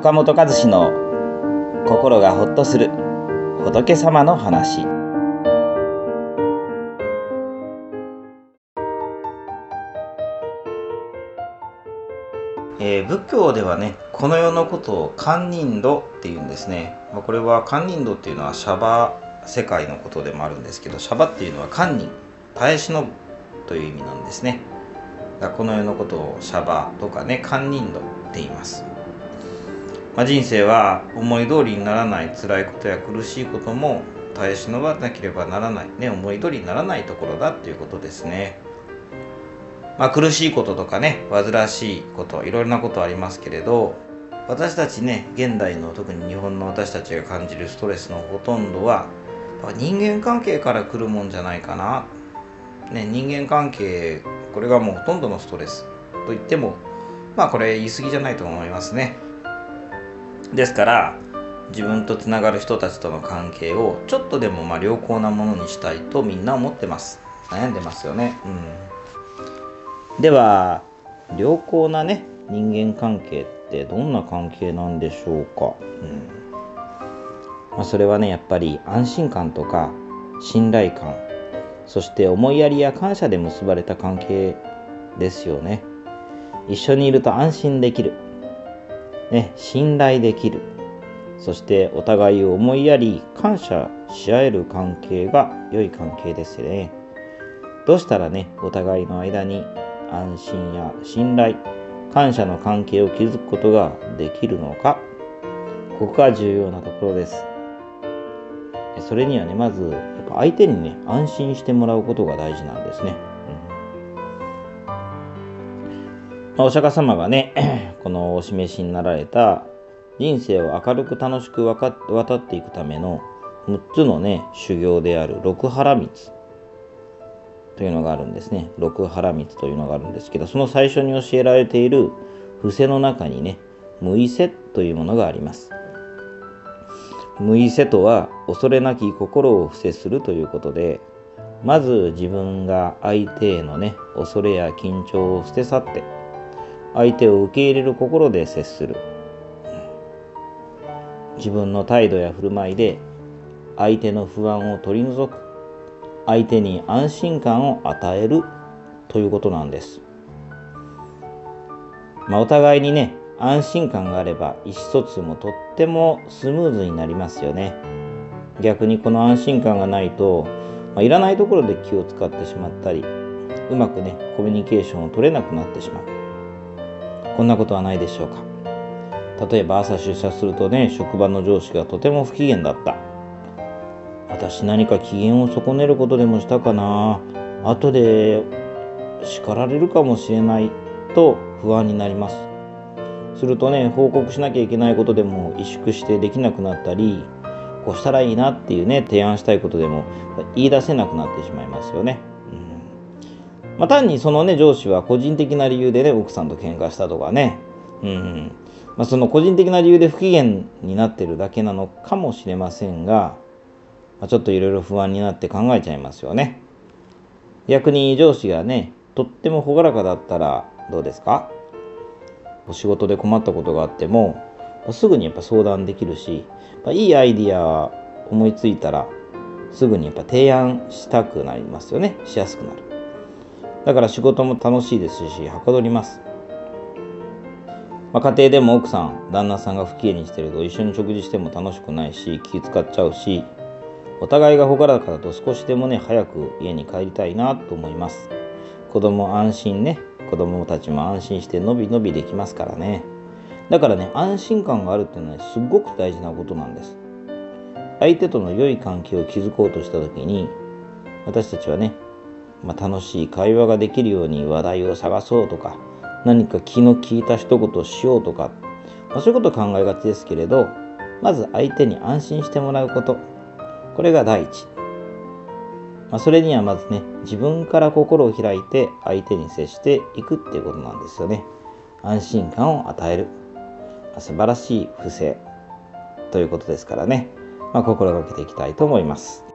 岡本和志の心がほっとする仏様の話。えー、仏教ではねこの世のことを堪忍度っていうんですね、まあ、これは堪忍度っていうのはシャバ世界のことでもあるんですけどシャバっていうのは堪忍耐え忍ぶという意味なんですね。この世のことをシャバとかね堪忍度って言います、まあ、人生は思い通りにならない辛いことや苦しいことも耐え忍ばなければならない、ね、思い通りにならないところだっていうことですね。まあ、苦しいこととかね煩わしいこといろいろなことありますけれど私たちね現代の特に日本の私たちが感じるストレスのほとんどは人間関係から来るもんじゃないかな、ね、人間関係これがもうほとんどのストレスと言ってもまあこれ言い過ぎじゃないと思いますね。ですから自分とつながる人たちとの関係をちょっとでもまあ良好なものにしたいとみんな思ってます。悩んでますよね。うん。では良好なね人間関係ってどんな関係なんでしょうか、うん。まあ、それはねやっぱり安心感とか信頼感そして思いやりや感謝で結ばれた関係ですよね。一緒にいると安心できる、ね、信頼できる。そしてお互いを思いやり感謝し合える関係が良い関係ですよね。どうしたらねお互いの間に安心や信頼感謝の関係を築くことができるのか。ここが重要なところです。それにはねまずやっぱ相手にね安心してもらうことが大事なんですね、うん、お釈迦様がねこのお示しになられた人生を明るく楽しく渡っていくための6つのね修行である六原道。というのがあるんですね。六原道というのがあるんですけどその最初に教えられている伏せの中にね無意せというものがあります。無意せとは恐れなき心を伏せするということでまず自分が相手へのね恐れや緊張を捨て去って相手を受け入れる心で接する。自分の態度や振る舞いで相手の不安を取り除く。相手に安心感を与える。ということなんです。まあ、お互いにね安心感があれば意思疎通もとってもスムーズになりますよね。逆にこの安心感がないと、まあ、いらないところで気を使ってしまったりうまくねコミュニケーションを取れなくなってしまう。こんなことはないでしょうか。例えば朝出社するとね職場の上司がとても不機嫌だった。私何か機嫌を損ねることでもしたかな。後で叱られるかもしれない。と不安になります。するとね報告しなきゃいけないことでも萎縮してできなくなったりこうしたらいいなっていうね提案したいことでも言い出せなくなってしまいますよね。まあ、単にそのね上司は個人的な理由でね奥さんと喧嘩したとかね、うんまあ、その個人的な理由で不機嫌になってるだけなのかもしれませんが、まあ、ちょっといろいろ不安になって考えちゃいますよね。逆に上司がねとっても朗らかだったらどうですか？お仕事で困ったことがあってもすぐにやっぱ相談できるしまいいアイディア思いついたらすぐにやっぱ提案したくなりますよね。しやすくなる。だから仕事も楽しいですしはかどります、まあ、家庭でも奥さん旦那さんが不機嫌にしてると一緒に食事しても楽しくないし気使っちゃうしお互いが朗らかだと少しでもね早く家に帰りたいなと思います。子供安心ね。子供たちも安心してのびのびできますからね。だからね安心感があるっていうのはすごく大事なことなんです。相手との良い関係を築こうとした時に私たちはね、まあ、楽しい会話ができるように話題を探そうとか何か気の利いた一言をしようとか、まあ、そういうことを考えがちですけれどまず相手に安心してもらうこと。これが第一。まあ、それにはまずね自分から心を開いて相手に接していくっていうことなんですよね。安心感を与える、素晴らしい不正ということですからね、まあ、心がけていきたいと思います。